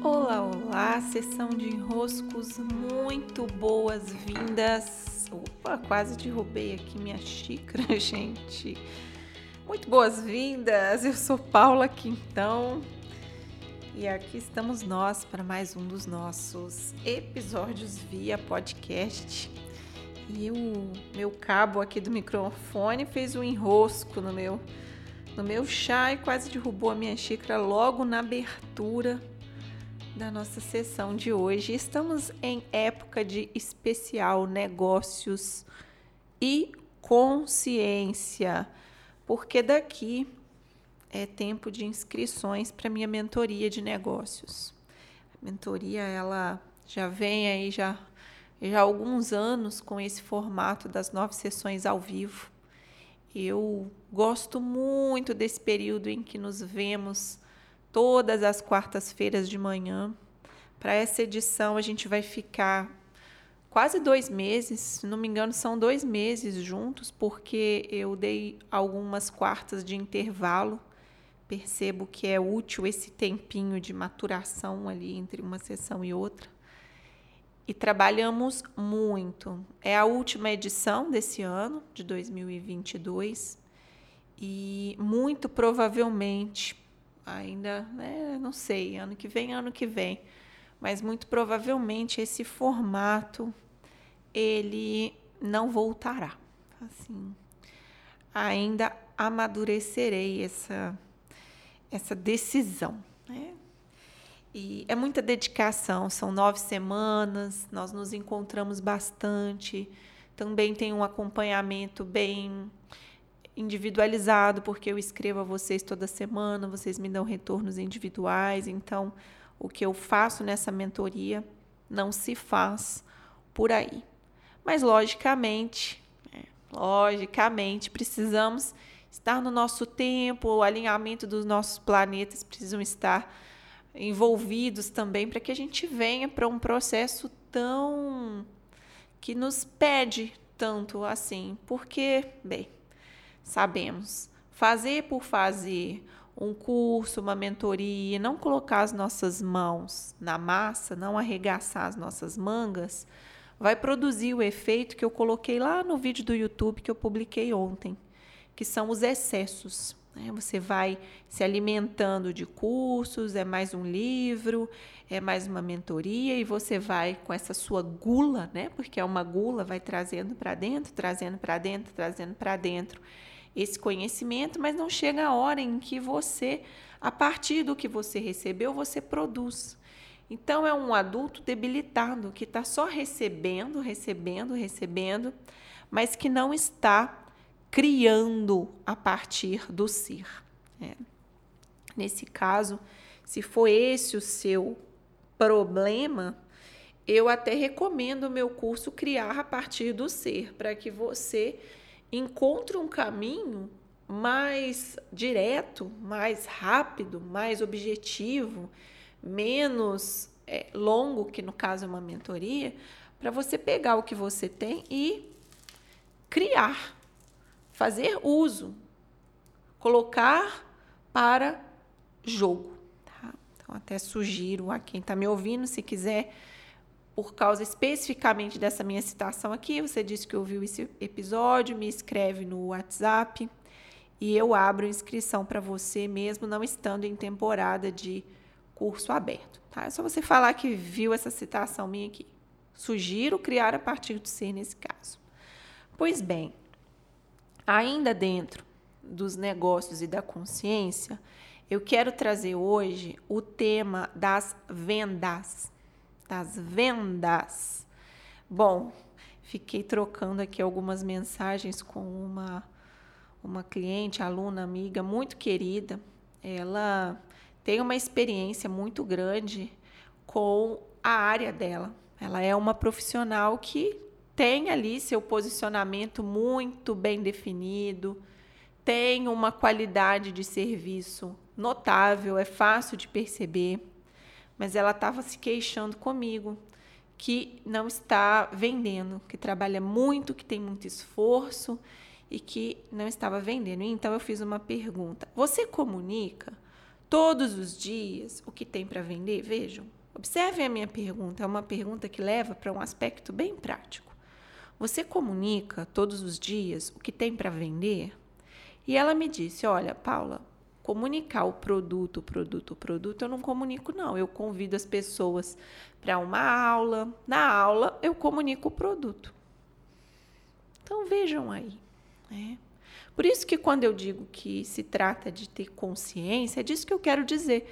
Olá, olá, sessão de enroscos, muito boas-vindas. Opa, quase derrubei aqui minha xícara, gente. Muito boas-vindas, eu sou Paula Quintão e aqui estamos nós para mais um dos nossos episódios via podcast. E o meu cabo aqui do microfone fez um enrosco no meu no meu chá e quase derrubou a minha xícara logo na abertura da nossa sessão de hoje. Estamos em época de especial negócios e consciência, porque daqui é tempo de inscrições para minha mentoria de negócios. A mentoria ela já vem aí já já há alguns anos com esse formato das nove sessões ao vivo. Eu gosto muito desse período em que nos vemos todas as quartas-feiras de manhã. Para essa edição, a gente vai ficar quase dois meses, se não me engano, são dois meses juntos, porque eu dei algumas quartas de intervalo. Percebo que é útil esse tempinho de maturação ali entre uma sessão e outra. E trabalhamos muito. É a última edição desse ano, de 2022, e muito provavelmente ainda, né, não sei, ano que vem, ano que vem, mas muito provavelmente esse formato ele não voltará. Assim, ainda amadurecerei essa essa decisão, né? E é muita dedicação, são nove semanas, nós nos encontramos bastante. Também tem um acompanhamento bem individualizado, porque eu escrevo a vocês toda semana, vocês me dão retornos individuais. Então, o que eu faço nessa mentoria não se faz por aí. Mas, logicamente, é, logicamente, precisamos estar no nosso tempo, o alinhamento dos nossos planetas precisam estar envolvidos também para que a gente venha para um processo tão que nos pede tanto assim, porque, bem, sabemos. Fazer por fazer um curso, uma mentoria, não colocar as nossas mãos na massa, não arregaçar as nossas mangas, vai produzir o efeito que eu coloquei lá no vídeo do YouTube que eu publiquei ontem, que são os excessos. Né? Você vai se alimentando de cursos, é mais um livro, é mais uma mentoria, e você vai com essa sua gula, né? porque é uma gula, vai trazendo para dentro, trazendo para dentro, trazendo para dentro esse conhecimento, mas não chega a hora em que você, a partir do que você recebeu, você produz. Então é um adulto debilitado que está só recebendo, recebendo, recebendo, mas que não está criando a partir do ser. É. Nesse caso, se for esse o seu problema, eu até recomendo o meu curso Criar a partir do ser, para que você encontre um caminho mais direto, mais rápido, mais objetivo, menos é, longo, que no caso é uma mentoria, para você pegar o que você tem e criar, fazer uso, colocar para jogo. Tá? Então, até sugiro a quem está me ouvindo, se quiser por causa especificamente dessa minha citação aqui, você disse que ouviu esse episódio, me escreve no WhatsApp e eu abro inscrição para você, mesmo não estando em temporada de curso aberto. Tá? É só você falar que viu essa citação minha aqui. Sugiro criar a partir do ser nesse caso. Pois bem, ainda dentro dos negócios e da consciência, eu quero trazer hoje o tema das vendas das vendas. Bom, fiquei trocando aqui algumas mensagens com uma uma cliente, aluna, amiga muito querida. Ela tem uma experiência muito grande com a área dela. Ela é uma profissional que tem ali seu posicionamento muito bem definido, tem uma qualidade de serviço notável, é fácil de perceber mas ela estava se queixando comigo que não está vendendo, que trabalha muito, que tem muito esforço e que não estava vendendo. Então eu fiz uma pergunta: você comunica todos os dias o que tem para vender? Vejam, observem a minha pergunta, é uma pergunta que leva para um aspecto bem prático. Você comunica todos os dias o que tem para vender? E ela me disse: Olha, Paula, comunicar o produto, o produto, o produto, eu não comunico, não. Eu convido as pessoas para uma aula. Na aula, eu comunico o produto. Então vejam aí. Né? Por isso que quando eu digo que se trata de ter consciência, é disso que eu quero dizer.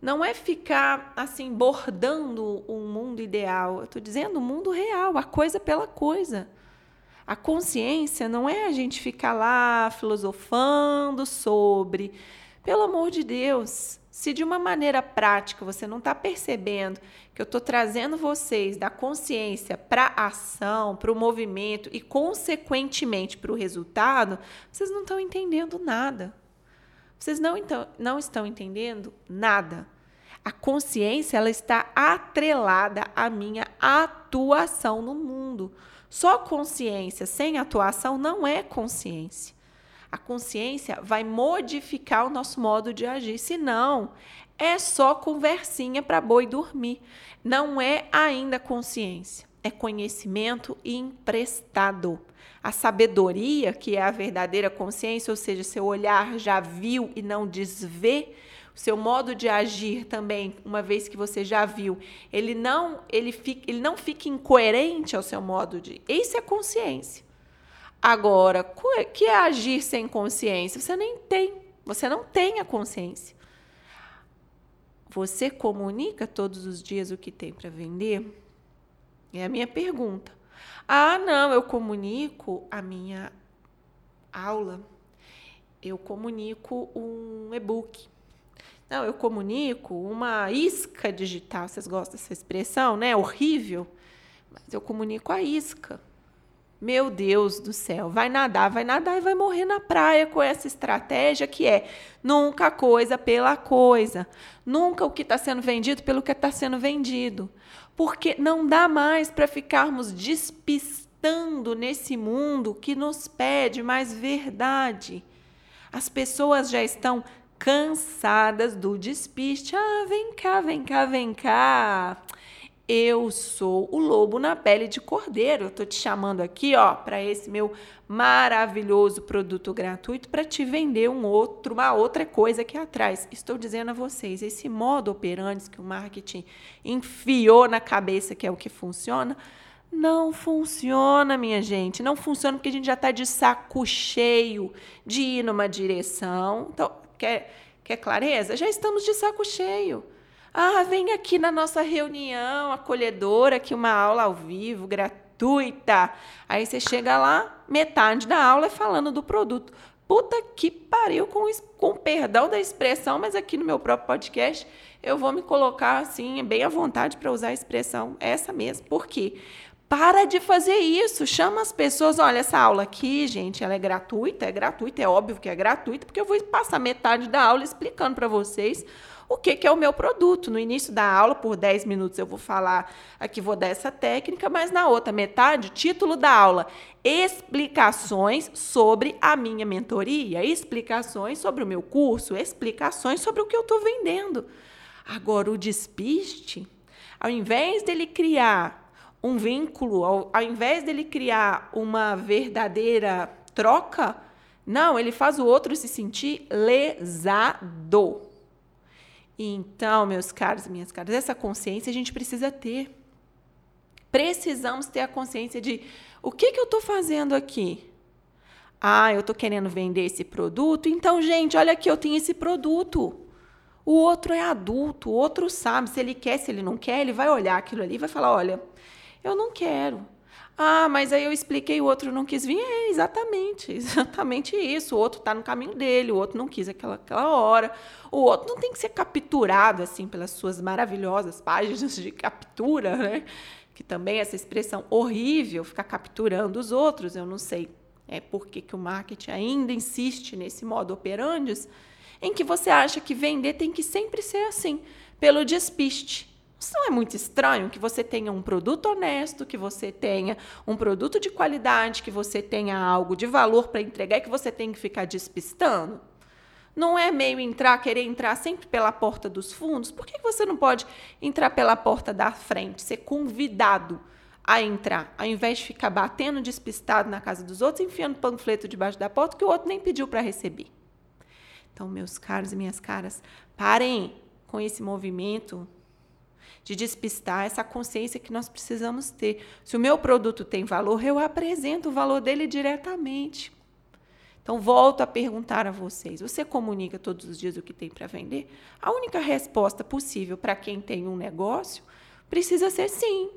Não é ficar assim bordando um mundo ideal. Eu estou dizendo o mundo real, a coisa pela coisa. A consciência não é a gente ficar lá filosofando sobre. Pelo amor de Deus, se de uma maneira prática você não está percebendo que eu estou trazendo vocês da consciência para a ação, para o movimento e, consequentemente, para o resultado, vocês não estão entendendo nada. Vocês não, então, não estão entendendo nada. A consciência ela está atrelada à minha atuação no mundo. Só consciência sem atuação não é consciência. A consciência vai modificar o nosso modo de agir, senão é só conversinha para boi dormir. Não é ainda consciência, é conhecimento emprestado. A sabedoria, que é a verdadeira consciência, ou seja, seu olhar já viu e não desvê, o seu modo de agir também, uma vez que você já viu, ele não ele fica, ele não fica incoerente ao seu modo de. Isso é consciência. Agora, que é agir sem consciência? Você nem tem, você não tem a consciência. Você comunica todos os dias o que tem para vender? É a minha pergunta. Ah, não, eu comunico a minha aula. Eu comunico um e-book. Não, eu comunico uma isca digital. Vocês gostam dessa expressão, né? Horrível. Mas eu comunico a isca. Meu Deus do céu, vai nadar, vai nadar e vai morrer na praia com essa estratégia que é nunca coisa pela coisa, nunca o que está sendo vendido pelo que está sendo vendido. Porque não dá mais para ficarmos despistando nesse mundo que nos pede mais verdade. As pessoas já estão cansadas do despiste. Ah, vem cá, vem cá, vem cá. Eu sou o lobo na pele de cordeiro. Eu tô te chamando aqui, ó, para esse meu maravilhoso produto gratuito para te vender um outro, uma outra coisa aqui atrás. Estou dizendo a vocês, esse modo operante que o marketing enfiou na cabeça que é o que funciona, não funciona, minha gente. Não funciona porque a gente já está de saco cheio de ir numa direção. Então, Quer, quer clareza? Já estamos de saco cheio. Ah, vem aqui na nossa reunião acolhedora, aqui uma aula ao vivo, gratuita. Aí você chega lá, metade da aula é falando do produto. Puta que pariu, com, com perdão da expressão, mas aqui no meu próprio podcast eu vou me colocar assim, bem à vontade para usar a expressão essa mesmo. Por quê? Para de fazer isso, chama as pessoas. Olha, essa aula aqui, gente, ela é gratuita, é gratuita, é óbvio que é gratuita, porque eu vou passar metade da aula explicando para vocês o que, que é o meu produto. No início da aula, por 10 minutos, eu vou falar aqui, vou dar essa técnica, mas na outra metade, título da aula: Explicações sobre a minha mentoria, explicações sobre o meu curso, explicações sobre o que eu estou vendendo. Agora, o despiste, ao invés dele criar um vínculo, ao, ao invés dele criar uma verdadeira troca, não, ele faz o outro se sentir lesado. Então, meus caros minhas caras, essa consciência a gente precisa ter. Precisamos ter a consciência de o que, que eu estou fazendo aqui. Ah, eu estou querendo vender esse produto. Então, gente, olha aqui, eu tenho esse produto. O outro é adulto, o outro sabe se ele quer, se ele não quer, ele vai olhar aquilo ali e vai falar: olha, eu não quero. Ah, mas aí eu expliquei, o outro não quis vir. É exatamente, exatamente isso. O outro está no caminho dele, o outro não quis aquela, aquela hora. O outro não tem que ser capturado assim pelas suas maravilhosas páginas de captura, né? Que também essa expressão horrível, ficar capturando os outros, eu não sei. É porque que o marketing ainda insiste nesse modo operandi em que você acha que vender tem que sempre ser assim, pelo despiste. Isso não é muito estranho que você tenha um produto honesto, que você tenha um produto de qualidade, que você tenha algo de valor para entregar e que você tem que ficar despistando? Não é meio entrar, querer entrar sempre pela porta dos fundos? Por que você não pode entrar pela porta da frente, ser convidado a entrar, ao invés de ficar batendo despistado na casa dos outros, enfiando panfleto debaixo da porta que o outro nem pediu para receber? Então, meus caros e minhas caras, parem com esse movimento de despistar essa consciência que nós precisamos ter. Se o meu produto tem valor, eu apresento o valor dele diretamente. Então, volto a perguntar a vocês: você comunica todos os dias o que tem para vender? A única resposta possível para quem tem um negócio precisa ser sim.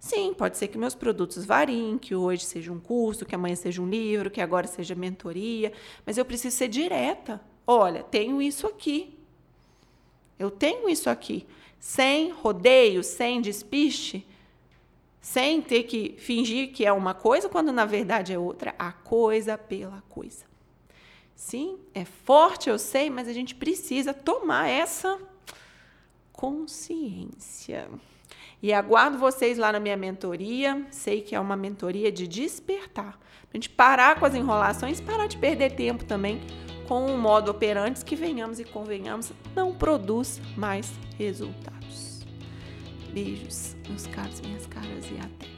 Sim, pode ser que meus produtos variem, que hoje seja um curso, que amanhã seja um livro, que agora seja mentoria, mas eu preciso ser direta. Olha, tenho isso aqui. Eu tenho isso aqui. Sem rodeio, sem despiste, sem ter que fingir que é uma coisa quando na verdade é outra, a coisa pela coisa. Sim, é forte, eu sei, mas a gente precisa tomar essa consciência. E aguardo vocês lá na minha mentoria. Sei que é uma mentoria de despertar. a gente parar com as enrolações, parar de perder tempo também com o modo operantes que venhamos e convenhamos não produz mais resultados. Beijos, meus caros, minhas caras e até.